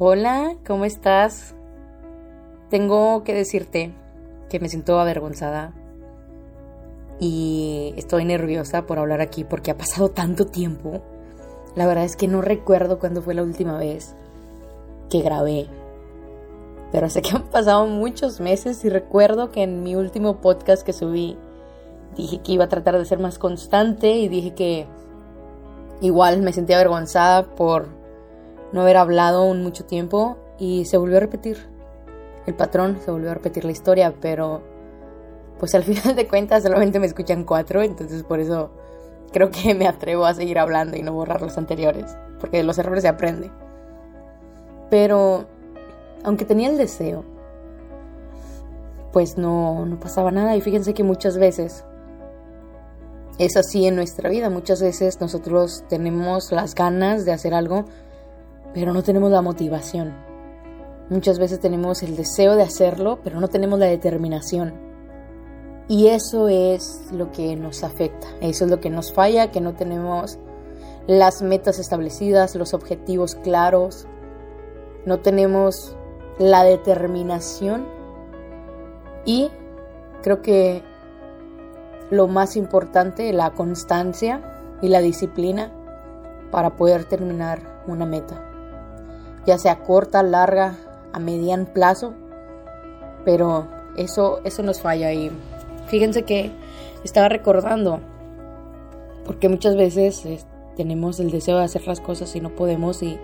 Hola, ¿cómo estás? Tengo que decirte que me siento avergonzada y estoy nerviosa por hablar aquí porque ha pasado tanto tiempo. La verdad es que no recuerdo cuándo fue la última vez que grabé. Pero sé que han pasado muchos meses y recuerdo que en mi último podcast que subí dije que iba a tratar de ser más constante y dije que igual me sentía avergonzada por no haber hablado en mucho tiempo y se volvió a repetir. El patrón se volvió a repetir la historia, pero pues al final de cuentas solamente me escuchan cuatro, entonces por eso creo que me atrevo a seguir hablando y no borrar los anteriores, porque de los errores se aprende. Pero aunque tenía el deseo, pues no, no pasaba nada y fíjense que muchas veces es así en nuestra vida, muchas veces nosotros tenemos las ganas de hacer algo, pero no tenemos la motivación. Muchas veces tenemos el deseo de hacerlo, pero no tenemos la determinación. Y eso es lo que nos afecta, eso es lo que nos falla, que no tenemos las metas establecidas, los objetivos claros, no tenemos la determinación y creo que lo más importante, la constancia y la disciplina para poder terminar una meta ya sea corta, larga, a mediano plazo, pero eso, eso nos falla y fíjense que estaba recordando, porque muchas veces eh, tenemos el deseo de hacer las cosas y no podemos y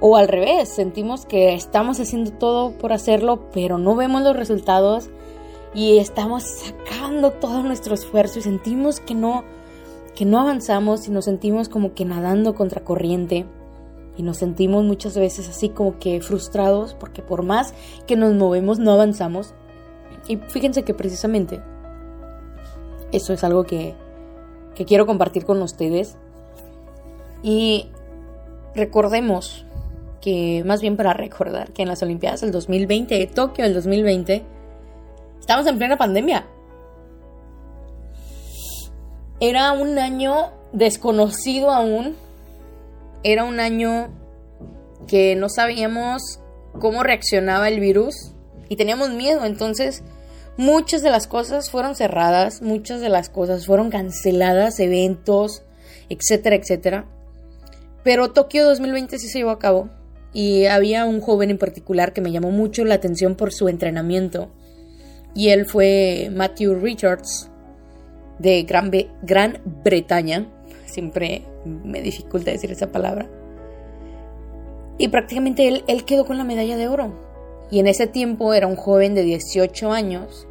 o al revés, sentimos que estamos haciendo todo por hacerlo, pero no vemos los resultados y estamos sacando todo nuestro esfuerzo y sentimos que no que no avanzamos y nos sentimos como que nadando contra corriente y nos sentimos muchas veces así como que frustrados porque por más que nos movemos no avanzamos. Y fíjense que precisamente eso es algo que, que quiero compartir con ustedes. Y recordemos que, más bien para recordar, que en las Olimpiadas del 2020, de Tokio del 2020, estamos en plena pandemia. Era un año desconocido aún era un año que no sabíamos cómo reaccionaba el virus y teníamos miedo, entonces muchas de las cosas fueron cerradas, muchas de las cosas fueron canceladas, eventos, etcétera, etcétera. Pero Tokio 2020 sí se llevó a cabo y había un joven en particular que me llamó mucho la atención por su entrenamiento y él fue Matthew Richards de Gran, Gran Bretaña siempre me dificulta decir esa palabra. Y prácticamente él, quedó con la medalla de oro. Y en ese tiempo era un joven de 18 años.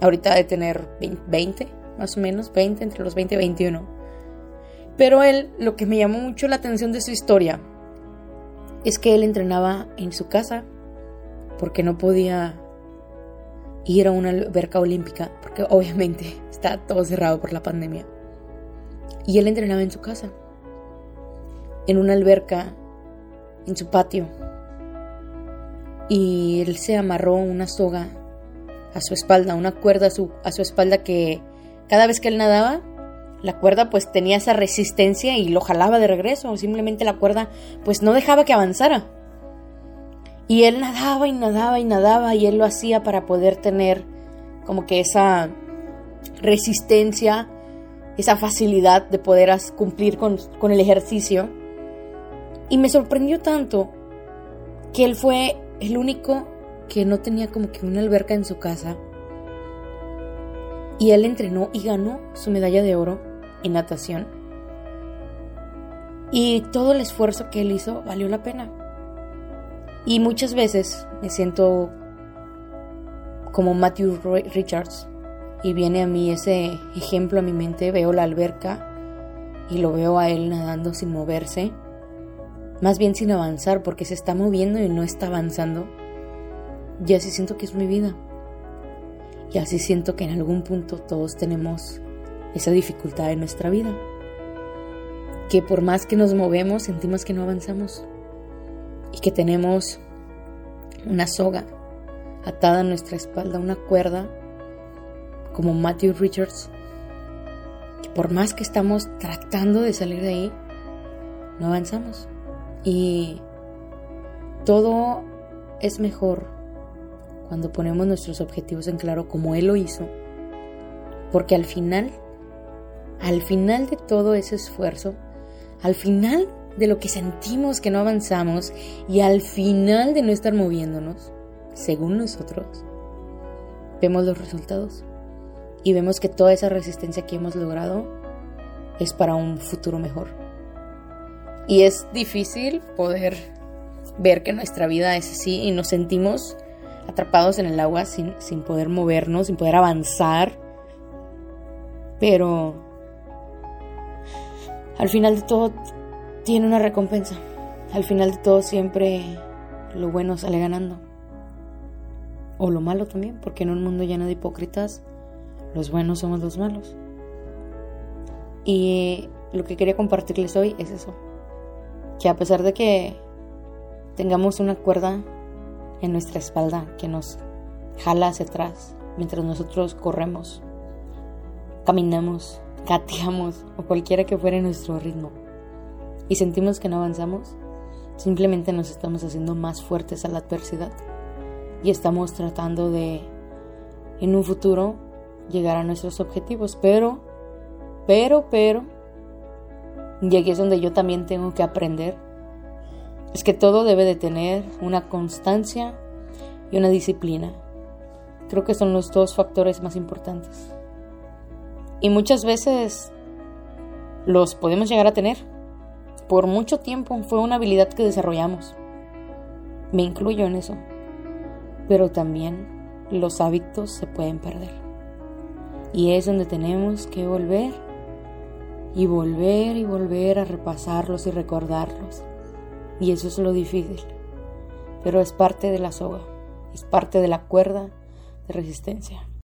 Ahorita de tener 20, más o menos, 20, entre los 20 y 21. Pero él, lo que me llamó mucho la atención de su historia, es que él entrenaba en su casa porque no podía ir a una alberca olímpica, porque obviamente está todo cerrado por la pandemia. Y él entrenaba en su casa, en una alberca, en su patio. Y él se amarró una soga a su espalda, una cuerda a su, a su espalda que cada vez que él nadaba, la cuerda pues tenía esa resistencia y lo jalaba de regreso, o simplemente la cuerda pues no dejaba que avanzara. Y él nadaba y nadaba y nadaba y él lo hacía para poder tener como que esa resistencia esa facilidad de poder cumplir con, con el ejercicio. Y me sorprendió tanto que él fue el único que no tenía como que una alberca en su casa. Y él entrenó y ganó su medalla de oro en natación. Y todo el esfuerzo que él hizo valió la pena. Y muchas veces me siento como Matthew Richards, y viene a mí ese ejemplo a mi mente, veo la alberca y lo veo a él nadando sin moverse, más bien sin avanzar porque se está moviendo y no está avanzando. Y así siento que es mi vida. Y así siento que en algún punto todos tenemos esa dificultad en nuestra vida. Que por más que nos movemos sentimos que no avanzamos. Y que tenemos una soga atada a nuestra espalda, una cuerda como Matthew Richards, que por más que estamos tratando de salir de ahí, no avanzamos. Y todo es mejor cuando ponemos nuestros objetivos en claro como Él lo hizo, porque al final, al final de todo ese esfuerzo, al final de lo que sentimos que no avanzamos y al final de no estar moviéndonos, según nosotros, vemos los resultados y vemos que toda esa resistencia que hemos logrado es para un futuro mejor. Y es difícil poder ver que nuestra vida es así y nos sentimos atrapados en el agua sin, sin poder movernos, sin poder avanzar. Pero al final de todo tiene una recompensa. Al final de todo siempre lo bueno sale ganando. O lo malo también, porque en un mundo lleno de hipócritas, los buenos somos los malos. Y lo que quería compartirles hoy es eso. Que a pesar de que tengamos una cuerda en nuestra espalda que nos jala hacia atrás mientras nosotros corremos, caminamos, gateamos o cualquiera que fuera nuestro ritmo y sentimos que no avanzamos, simplemente nos estamos haciendo más fuertes a la adversidad y estamos tratando de en un futuro llegar a nuestros objetivos, pero, pero, pero, y aquí es donde yo también tengo que aprender es que todo debe de tener una constancia y una disciplina. Creo que son los dos factores más importantes. Y muchas veces los podemos llegar a tener. Por mucho tiempo fue una habilidad que desarrollamos. Me incluyo en eso. Pero también los hábitos se pueden perder. Y es donde tenemos que volver y volver y volver a repasarlos y recordarlos y eso es lo difícil. Pero es parte de la soga, es parte de la cuerda de resistencia.